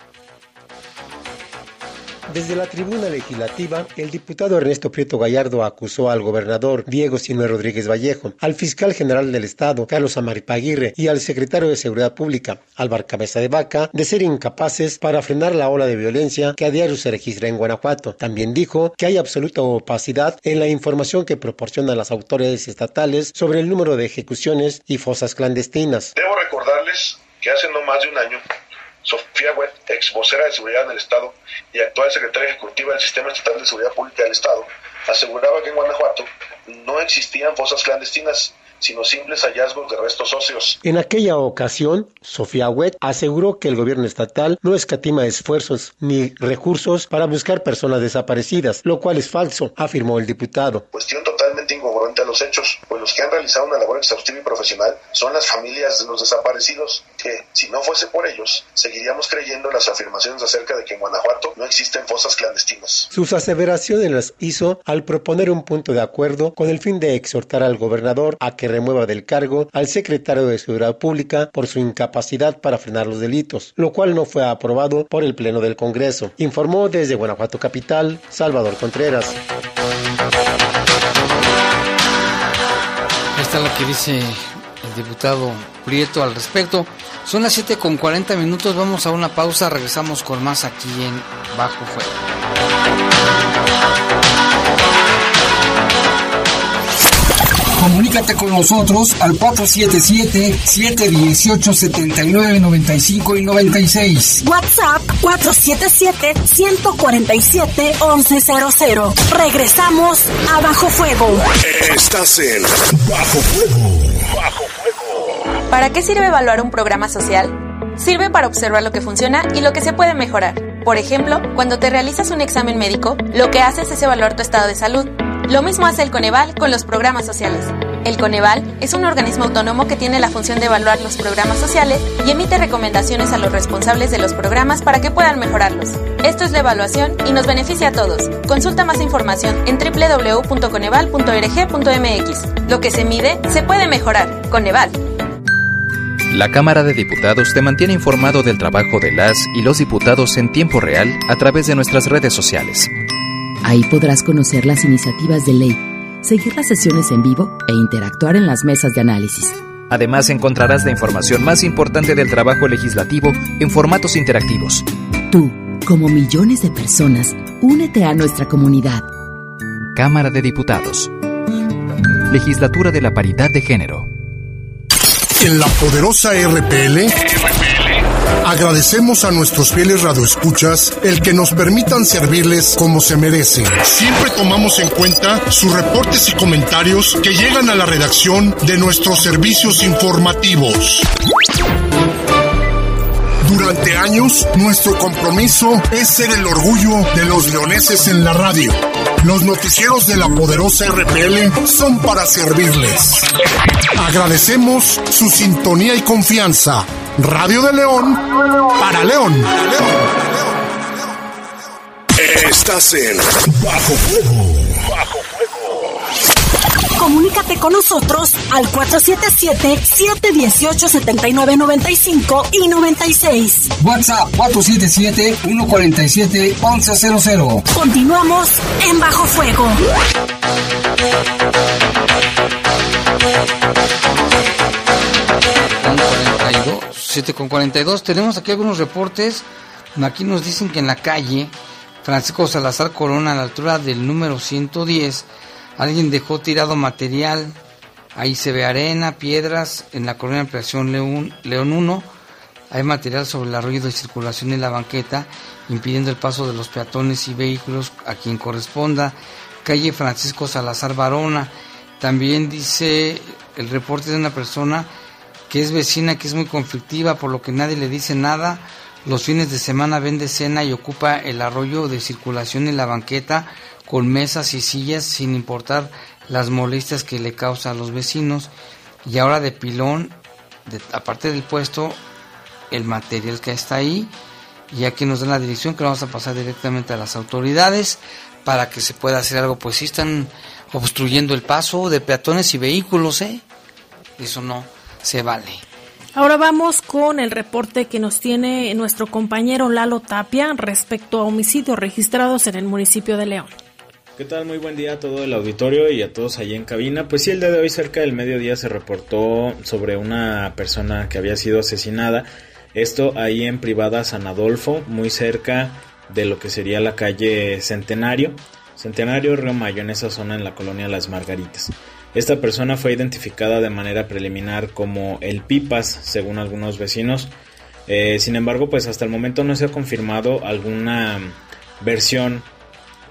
Desde la tribuna legislativa, el diputado Ernesto Prieto Gallardo acusó al gobernador Diego Sinue Rodríguez Vallejo, al fiscal general del Estado, Carlos Amaripaguirre, y al secretario de Seguridad Pública, Álvaro Cabeza de Vaca, de ser incapaces para frenar la ola de violencia que a diario se registra en Guanajuato. También dijo que hay absoluta opacidad en la información que proporcionan las autoridades estatales sobre el número de ejecuciones y fosas clandestinas. Debo recordarles que hace no más de un año Sofía Webb, ex vocera de seguridad del Estado y actual secretaria ejecutiva del Sistema Estatal de Seguridad Pública del Estado, aseguraba que en Guanajuato no existían fosas clandestinas, sino simples hallazgos de restos óseos. En aquella ocasión, Sofía Wett aseguró que el gobierno estatal no escatima esfuerzos ni recursos para buscar personas desaparecidas, lo cual es falso, afirmó el diputado. Cuestión incongruente a los hechos, pues los que han realizado una labor exhaustiva y profesional son las familias de los desaparecidos, que, si no fuese por ellos, seguiríamos creyendo las afirmaciones acerca de que en Guanajuato no existen fosas clandestinas. Sus aseveraciones las hizo al proponer un punto de acuerdo con el fin de exhortar al gobernador a que remueva del cargo al secretario de Seguridad Pública por su incapacidad para frenar los delitos, lo cual no fue aprobado por el Pleno del Congreso. Informó desde Guanajuato Capital, Salvador Contreras. Está lo que dice el diputado Prieto al respecto. Son las 7 con 40 minutos, vamos a una pausa, regresamos con más aquí en Bajo Fuego. Comunícate con nosotros al 477-718-7995 y 96. WhatsApp 477-147-1100. Regresamos a Bajo Fuego. Estás en Bajo Fuego. Bajo Fuego. ¿Para qué sirve evaluar un programa social? Sirve para observar lo que funciona y lo que se puede mejorar. Por ejemplo, cuando te realizas un examen médico, lo que haces es evaluar tu estado de salud lo mismo hace el Coneval con los programas sociales. El Coneval es un organismo autónomo que tiene la función de evaluar los programas sociales y emite recomendaciones a los responsables de los programas para que puedan mejorarlos. Esto es la evaluación y nos beneficia a todos. Consulta más información en www.coneval.org.mx. Lo que se mide se puede mejorar. Coneval. La Cámara de Diputados te mantiene informado del trabajo de las y los diputados en tiempo real a través de nuestras redes sociales. Ahí podrás conocer las iniciativas de ley seguir las sesiones en vivo e interactuar en las mesas de análisis. Además encontrarás la información más importante del trabajo legislativo en formatos interactivos. Tú, como millones de personas, únete a nuestra comunidad. Cámara de Diputados. Legislatura de la Paridad de Género. En la poderosa RPL. Agradecemos a nuestros fieles radioescuchas el que nos permitan servirles como se merecen. Siempre tomamos en cuenta sus reportes y comentarios que llegan a la redacción de nuestros servicios informativos. Durante años, nuestro compromiso es ser el orgullo de los leoneses en la radio. Los noticieros de la poderosa RPL son para servirles. Agradecemos su sintonía y confianza. Radio de León para León. Estás en Bajo Fuego. Bajo Comunícate con nosotros al 477-718-7995 y 96. WhatsApp 477-147-1100. Continuamos en Bajo Fuego. 7 con 42. Tenemos aquí algunos reportes. Aquí nos dicen que en la calle Francisco Salazar Corona, a la altura del número 110, alguien dejó tirado material. Ahí se ve arena, piedras. En la colonia Ampliación León, León 1 hay material sobre el arroyo de circulación en la banqueta, impidiendo el paso de los peatones y vehículos a quien corresponda. Calle Francisco Salazar Barona. También dice el reporte de una persona que es vecina, que es muy conflictiva, por lo que nadie le dice nada. Los fines de semana vende cena y ocupa el arroyo de circulación en la banqueta con mesas y sillas sin importar las molestias que le causa a los vecinos. Y ahora de pilón, aparte del puesto, el material que está ahí. Y aquí nos dan la dirección que vamos a pasar directamente a las autoridades para que se pueda hacer algo. Pues sí están obstruyendo el paso de peatones y vehículos, ¿eh? Eso no se vale. Ahora vamos con el reporte que nos tiene nuestro compañero Lalo Tapia respecto a homicidios registrados en el municipio de León. ¿Qué tal? Muy buen día a todo el auditorio y a todos allí en cabina. Pues sí, el día de hoy cerca del mediodía se reportó sobre una persona que había sido asesinada. Esto ahí en privada San Adolfo, muy cerca de lo que sería la calle Centenario. Centenario Río Mayo, en esa zona en la colonia Las Margaritas. Esta persona fue identificada de manera preliminar como el Pipas, según algunos vecinos. Eh, sin embargo, pues hasta el momento no se ha confirmado alguna versión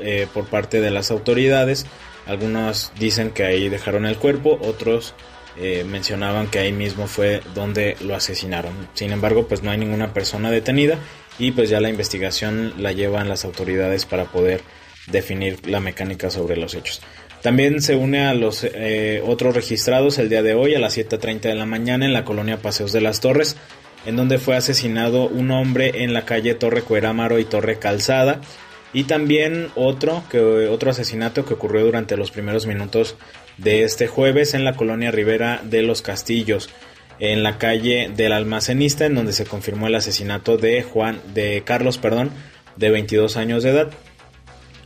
eh, por parte de las autoridades. Algunos dicen que ahí dejaron el cuerpo, otros eh, mencionaban que ahí mismo fue donde lo asesinaron. Sin embargo, pues no hay ninguna persona detenida y pues ya la investigación la llevan las autoridades para poder definir la mecánica sobre los hechos. También se une a los eh, otros registrados el día de hoy a las 7.30 de la mañana en la colonia Paseos de las Torres, en donde fue asesinado un hombre en la calle Torre Cuerámaro y Torre Calzada. Y también otro, que, otro asesinato que ocurrió durante los primeros minutos de este jueves en la colonia Rivera de los Castillos, en la calle del almacenista, en donde se confirmó el asesinato de Juan, de Carlos, perdón, de 22 años de edad.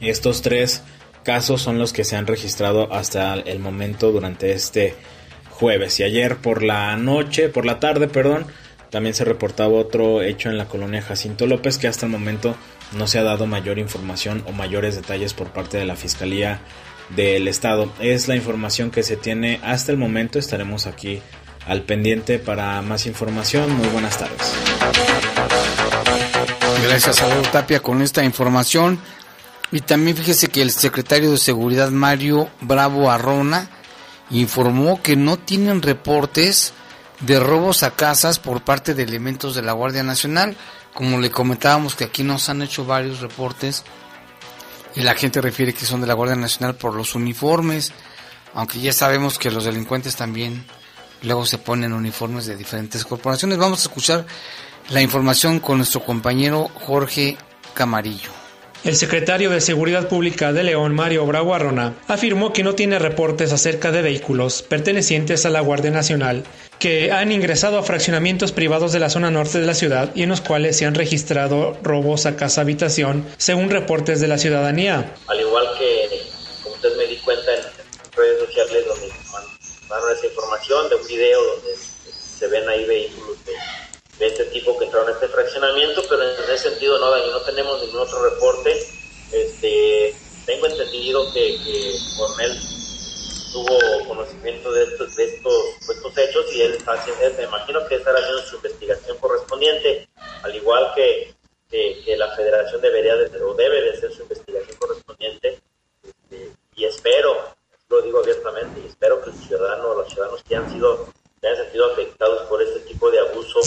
Estos tres casos son los que se han registrado hasta el momento durante este jueves. Y ayer por la noche, por la tarde, perdón, también se reportaba otro hecho en la colonia Jacinto López que hasta el momento no se ha dado mayor información o mayores detalles por parte de la Fiscalía del Estado. Es la información que se tiene hasta el momento. Estaremos aquí al pendiente para más información. Muy buenas tardes. Gracias, Salvador Tapia, con esta información. Y también fíjese que el secretario de Seguridad Mario Bravo Arrona informó que no tienen reportes de robos a casas por parte de elementos de la Guardia Nacional. Como le comentábamos que aquí nos han hecho varios reportes y la gente refiere que son de la Guardia Nacional por los uniformes. aunque ya sabemos que los delincuentes también luego se ponen uniformes de diferentes corporaciones. Vamos a escuchar la información con nuestro compañero Jorge Camarillo. El secretario de Seguridad Pública de León, Mario Bravo Arrona, afirmó que no tiene reportes acerca de vehículos pertenecientes a la Guardia Nacional que han ingresado a fraccionamientos privados de la zona norte de la ciudad y en los cuales se han registrado robos a casa habitación, según reportes de la ciudadanía. Al igual que, como usted me di cuenta en redes sociales donde mandaron esa información de un video donde se ven ahí vehículos de de este tipo que entraron a este fraccionamiento, pero en ese sentido no, no tenemos ningún otro reporte. Este, tengo entendido que, que Cornel tuvo conocimiento de estos, de estos, hechos y él está haciendo, me imagino que estará haciendo su investigación correspondiente, al igual que, que, la federación debería de, o debe de hacer su investigación correspondiente. Este, y espero, lo digo abiertamente, y espero que el ciudadano, los ciudadanos que han sido se han sentido afectados por este tipo de abuso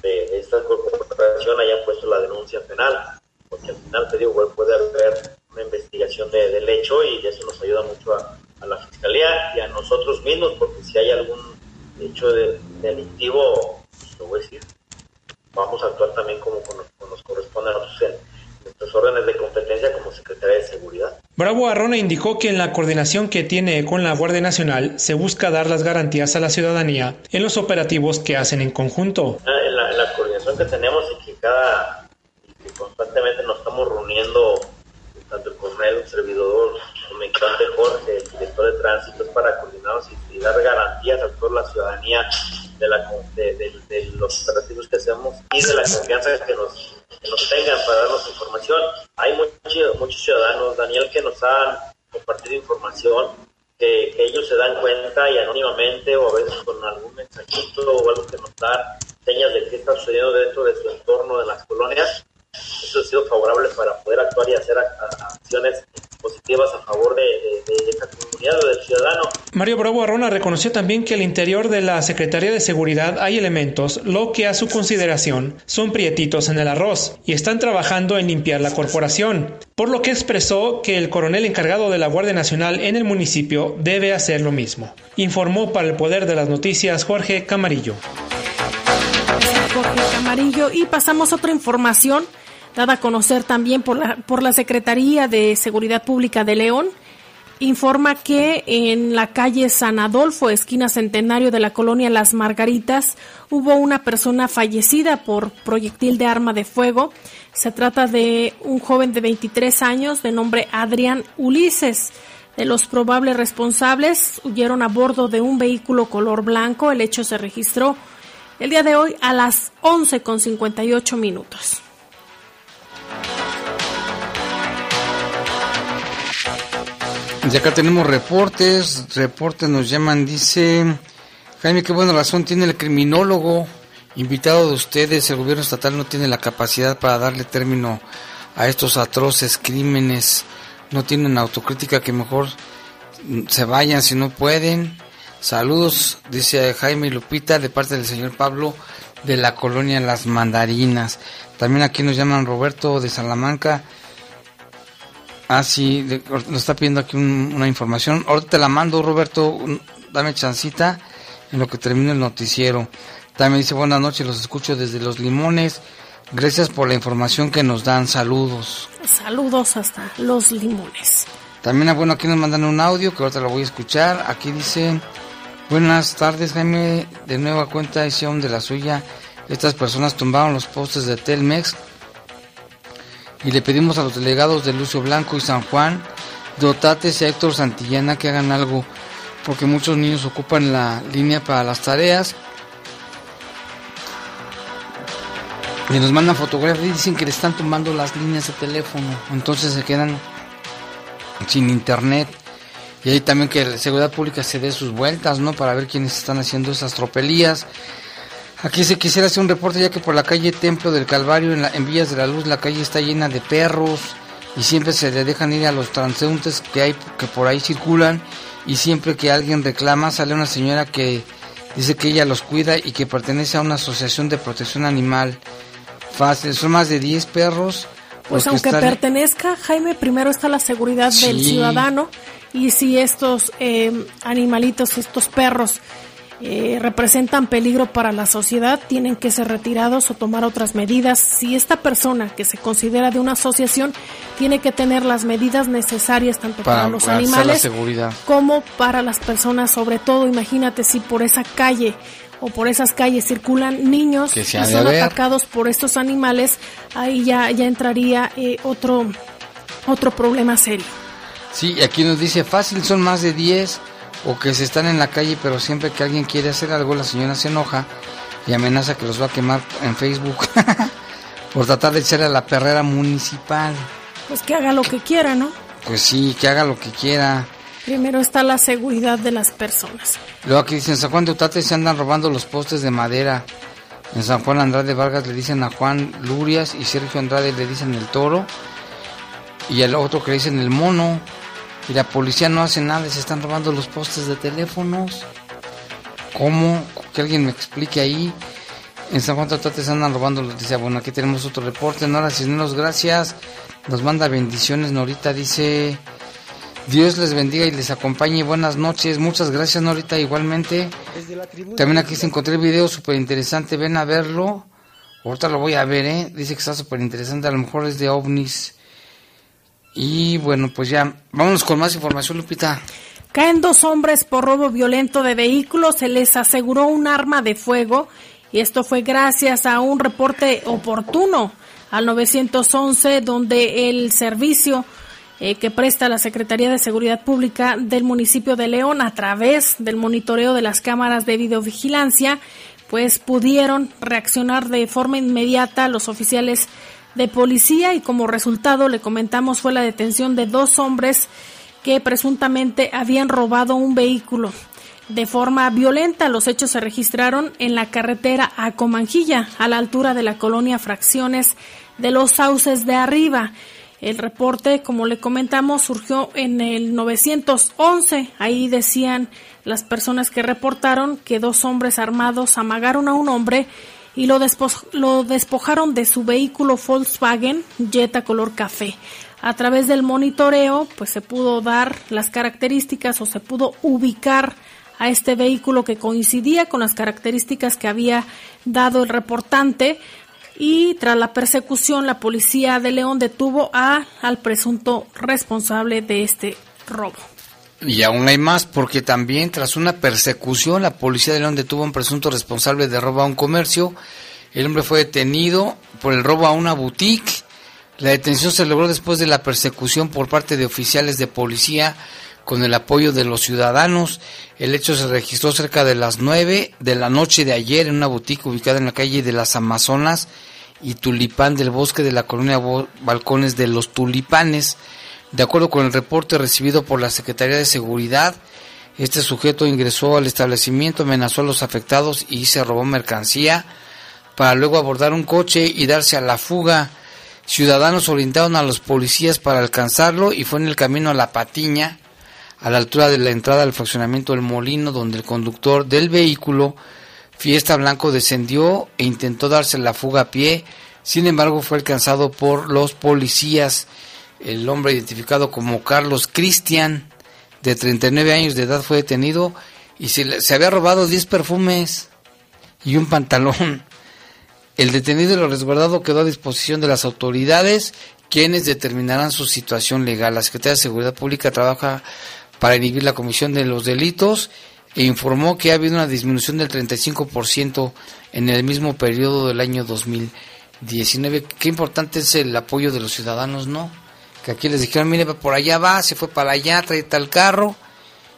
de esta corporación hayan puesto la denuncia penal, porque al final te digo, puede haber una investigación del hecho y eso nos ayuda mucho a, la fiscalía y a nosotros mismos, porque si hay algún hecho de, delictivo, pues, lo voy a decir, vamos a actuar también como, nos corresponde a nosotros nuestros órdenes de competencia como Secretaría de Seguridad. Bravo Arrona indicó que en la coordinación que tiene con la Guardia Nacional se busca dar las garantías a la ciudadanía en los operativos que hacen en conjunto. Ah, en la, coordinación que tenemos y que cada y constantemente nos estamos reuniendo tanto el coronel, el servidor, el mecánico Jorge, el director de tránsito, para coordinarnos y, dar garantías a toda la ciudadanía de, la, de los operativos que hacemos y de la confianza que nos que nos tengan para darnos información. Hay muchos, ciudadanos, Daniel, que nos han compartido información que, ellos se dan cuenta y anónimamente o a veces con algún mensajito o algo que nos da señas de qué está sucediendo dentro de su entorno de las colonias. Eso ha sido favorable para poder actuar y hacer acciones positivas a favor de, de, esta comunidad o del ciudadano. Mario Bravo Arrona reconoció también que al interior de la Secretaría de Seguridad hay elementos, lo que a su consideración son prietitos en el arroz, y están trabajando en limpiar la corporación, por lo que expresó que el coronel encargado de la Guardia Nacional en el municipio debe hacer lo mismo. Informó para el Poder de las Noticias Jorge Camarillo. Jorge Camarillo y pasamos a otra información dada a conocer también por la, por la Secretaría de Seguridad Pública de León, informa que en la calle San Adolfo, esquina centenario de la colonia Las Margaritas, hubo una persona fallecida por proyectil de arma de fuego. Se trata de un joven de 23 años de nombre Adrián Ulises. De los probables responsables huyeron a bordo de un vehículo color blanco. El hecho se registró el día de hoy a las 11.58 minutos. Y acá tenemos reportes, reportes nos llaman, dice Jaime, qué buena razón tiene el criminólogo invitado de ustedes, el gobierno estatal no tiene la capacidad para darle término a estos atroces crímenes, no tienen autocrítica que mejor se vayan si no pueden. Saludos, dice Jaime Lupita, de parte del señor Pablo de la colonia Las Mandarinas. También aquí nos llaman Roberto de Salamanca. Ah, sí, nos está pidiendo aquí una información. Ahorita te la mando, Roberto. dame chancita en lo que termine el noticiero. También dice buenas noches, los escucho desde Los Limones. Gracias por la información que nos dan. Saludos. Saludos hasta Los Limones. También, ah, bueno, aquí nos mandan un audio que ahorita lo voy a escuchar. Aquí dice, buenas tardes, Jaime. De nueva cuenta, edición de la suya. Estas personas tumbaron los postes de Telmex y le pedimos a los delegados de Lucio Blanco y San Juan, Dotates y Héctor Santillana que hagan algo, porque muchos niños ocupan la línea para las tareas. Y nos mandan fotografías y dicen que le están tomando las líneas de teléfono, entonces se quedan sin internet. Y ahí también que la seguridad pública se dé sus vueltas, ¿no? Para ver quiénes están haciendo esas tropelías. Aquí se quisiera hacer un reporte ya que por la calle Templo del Calvario en, la, en Villas de la Luz la calle está llena de perros y siempre se le dejan ir a los transeúntes que hay que por ahí circulan y siempre que alguien reclama sale una señora que dice que ella los cuida y que pertenece a una asociación de protección animal. Fácil, son más de 10 perros. Pues aunque pertenezca, Jaime, primero está la seguridad del ciudadano y si estos eh, animalitos, estos perros, eh, representan peligro para la sociedad, tienen que ser retirados o tomar otras medidas. Si esta persona que se considera de una asociación tiene que tener las medidas necesarias tanto para, los animales como para las personas, sobre todo, imagínate si por esa calle o por esas calles circulan niños que son atacados por estos animales, ahí ya, ya entraría eh, otro, otro problema serio. Sí, aquí nos dice fácil, son más de 10 o que se están en la calle, pero siempre que alguien quiere hacer algo, la señora se enoja y amenaza que los va a quemar en Facebook por tratar de echarle a la perrera municipal. Pues que haga lo que quiera, ¿no? Pues sí, que haga lo que quiera. Primero está la seguridad de las personas. Luego aquí dicen, en San Juan de Utate se andan robando los postes de madera. En San Juan Andrade Vargas le dicen a Juan Lurias y Sergio Andrade le dicen el toro. Y el otro que le dicen el mono. Y la policía no hace nada, se están robando los postes de teléfonos. ¿Cómo? Que alguien me explique ahí. En San Juan Tatate se andan robando los. Dice, bueno, aquí tenemos otro reporte. Nora Cisneros, gracias. Nos manda bendiciones. Norita dice, Dios les bendiga y les acompañe. Buenas noches. Muchas gracias, Norita, igualmente. También aquí se encontré el video súper interesante. Ven a verlo. Ahorita lo voy a ver, ¿eh? Dice que está súper interesante. A lo mejor es de ovnis. Y bueno, pues ya, vámonos con más información, Lupita. Caen dos hombres por robo violento de vehículos, se les aseguró un arma de fuego y esto fue gracias a un reporte oportuno al 911 donde el servicio eh, que presta la Secretaría de Seguridad Pública del municipio de León a través del monitoreo de las cámaras de videovigilancia pues pudieron reaccionar de forma inmediata los oficiales de policía y como resultado, le comentamos, fue la detención de dos hombres que presuntamente habían robado un vehículo. De forma violenta, los hechos se registraron en la carretera a Comanjilla, a la altura de la colonia Fracciones de los Sauces de Arriba. El reporte, como le comentamos, surgió en el 911. Ahí decían las personas que reportaron que dos hombres armados amagaron a un hombre y lo, lo despojaron de su vehículo Volkswagen Jetta color café. A través del monitoreo, pues se pudo dar las características o se pudo ubicar a este vehículo que coincidía con las características que había dado el reportante y tras la persecución la policía de León detuvo a, al presunto responsable de este robo. Y aún hay más, porque también tras una persecución, la policía de León detuvo a un presunto responsable de robo a un comercio. El hombre fue detenido por el robo a una boutique. La detención se logró después de la persecución por parte de oficiales de policía con el apoyo de los ciudadanos. El hecho se registró cerca de las 9 de la noche de ayer en una boutique ubicada en la calle de las Amazonas y Tulipán del Bosque de la colonia Balcones de los Tulipanes. De acuerdo con el reporte recibido por la Secretaría de Seguridad, este sujeto ingresó al establecimiento, amenazó a los afectados y se robó mercancía para luego abordar un coche y darse a la fuga. Ciudadanos orientaron a los policías para alcanzarlo y fue en el camino a La Patiña, a la altura de la entrada al fraccionamiento del Molino, donde el conductor del vehículo Fiesta Blanco descendió e intentó darse la fuga a pie. Sin embargo, fue alcanzado por los policías. El hombre identificado como Carlos Cristian, de 39 años de edad, fue detenido y se, se había robado 10 perfumes y un pantalón. El detenido y lo resguardado quedó a disposición de las autoridades, quienes determinarán su situación legal. La Secretaría de Seguridad Pública trabaja para inhibir la comisión de los delitos e informó que ha habido una disminución del 35% en el mismo periodo del año 2019. Qué importante es el apoyo de los ciudadanos, ¿no? Que aquí les dijeron, mire, por allá va, se fue para allá, trae tal carro,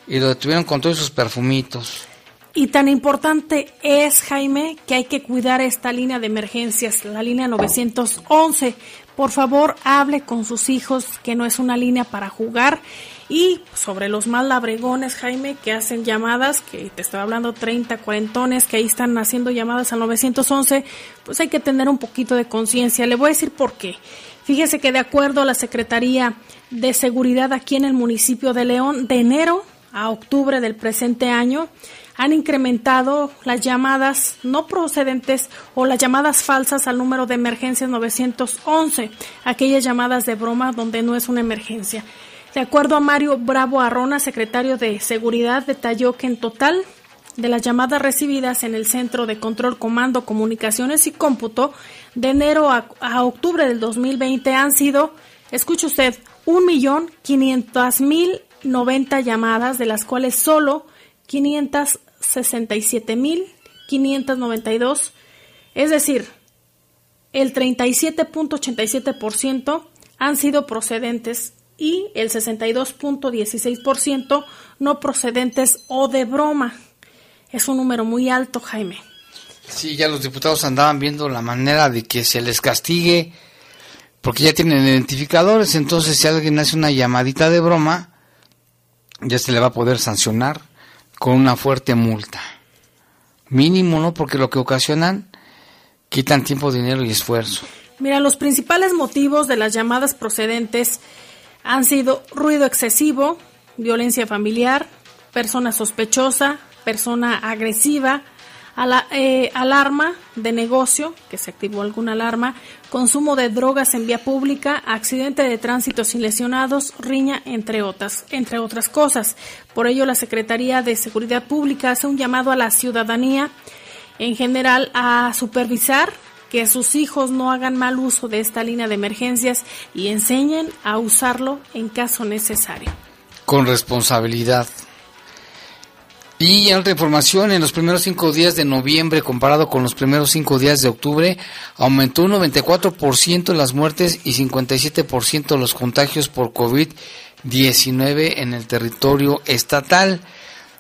y lo detuvieron con todos sus perfumitos. Y tan importante es, Jaime, que hay que cuidar esta línea de emergencias, la línea 911. Por favor, hable con sus hijos, que no es una línea para jugar. Y sobre los mal labregones, Jaime, que hacen llamadas, que te estoy hablando 30, cuarentones, que ahí están haciendo llamadas al 911, pues hay que tener un poquito de conciencia. Le voy a decir por qué. Fíjese que de acuerdo a la Secretaría de Seguridad aquí en el municipio de León, de enero a octubre del presente año, han incrementado las llamadas no procedentes o las llamadas falsas al número de emergencias 911, aquellas llamadas de broma donde no es una emergencia. De acuerdo a Mario Bravo Arrona, secretario de Seguridad, detalló que en total de las llamadas recibidas en el Centro de Control, Comando, Comunicaciones y Cómputo de enero a, octubre del 2020 han sido, escuche usted, 1.500.090 llamadas, de las cuales solo 567.592, es decir, el 37.87% han sido procedentes y el 62.16% no procedentes o de broma. Es un número muy alto, Jaime. Sí, ya los diputados andaban viendo la manera de que se les castigue, porque ya tienen identificadores, entonces si alguien hace una llamadita de broma, ya se le va a poder sancionar con una fuerte multa. Mínimo, ¿no? Porque lo que ocasionan, quitan tiempo, dinero y esfuerzo. Mira, los principales motivos de las llamadas procedentes han sido ruido excesivo, violencia familiar, persona sospechosa, persona agresiva, eh, alarma de negocio, que se activó alguna alarma, consumo de drogas en vía pública, accidente de tránsito sin lesionados, riña, entre otras, entre otras cosas. Por ello, la Secretaría de Seguridad Pública hace un llamado a la ciudadanía en general a supervisar que sus hijos no hagan mal uso de esta línea de emergencias y enseñen a usarlo en caso necesario. Con responsabilidad. Y en otra información, en los primeros cinco días de noviembre, comparado con los primeros cinco días de octubre, aumentó un 94% las muertes y 57% los contagios por COVID-19 en el territorio estatal.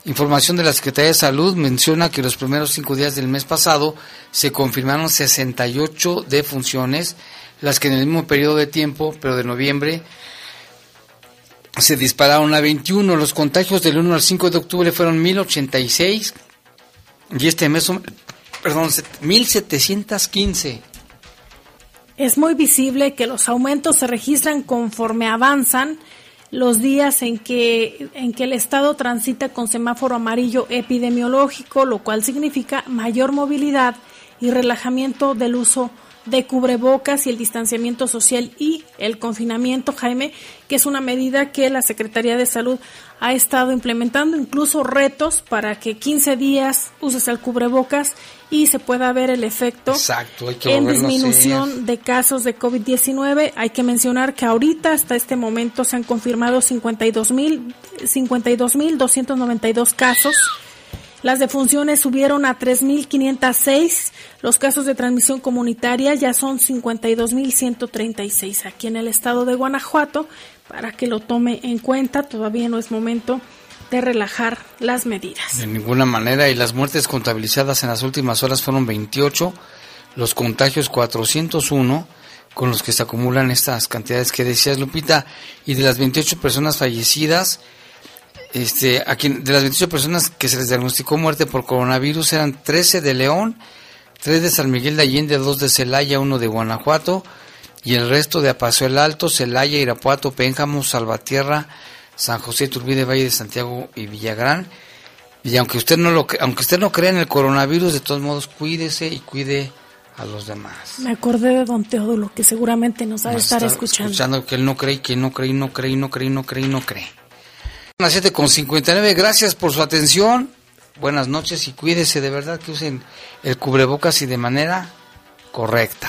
Información de la Secretaría de Salud menciona que los primeros cinco días del mes pasado se confirmaron 68 defunciones, las que en el mismo periodo de tiempo, pero de noviembre, se dispararon a 21. Los contagios del 1 al 5 de octubre fueron 1086 y este mes perdón, 1715. Es muy visible que los aumentos se registran conforme avanzan los días en que, en que el Estado transita con semáforo amarillo epidemiológico, lo cual significa mayor movilidad y relajamiento del uso cubrebocas y el distanciamiento social y el confinamiento, Jaime, que es una medida que la Secretaría de Salud ha estado implementando, incluso retos para que 15 días uses el cubrebocas y se pueda ver el efecto en disminución de casos de COVID-19. Hay que mencionar que ahorita hasta este momento se han confirmado 52 mil 52.292 casos las defunciones subieron a 3.506. Los casos de transmisión comunitaria ya son 52.136 aquí en el estado de Guanajuato. Para que lo tome en cuenta, todavía no es momento de relajar las medidas. De ninguna manera. Y las muertes contabilizadas en las últimas horas fueron 28. Los contagios 401 con los que se acumulan estas cantidades que decías, Lupita. Y de las 28 personas fallecidas, este, aquí, de las 28 personas que se les diagnosticó muerte por coronavirus eran 13 de León, 3 de San Miguel de Allende, 2 de Celaya, 1 de Guanajuato y el resto de Apaso el Alto, Celaya, Irapuato, Pénjamo, Salvatierra, San José, Turbide, Valle de Santiago y Villagrán. Y aunque usted no lo aunque usted no crea en el coronavirus, de todos modos cuídese y cuide a los demás. Me acordé de Don Teodulo, que seguramente nos ha de estar escuchando. Escuchando que él no cree, que no cree, no cree, no cree, no cree, no cree. Las 7 con 59, gracias por su atención. Buenas noches y cuídese de verdad que usen el cubrebocas y de manera correcta.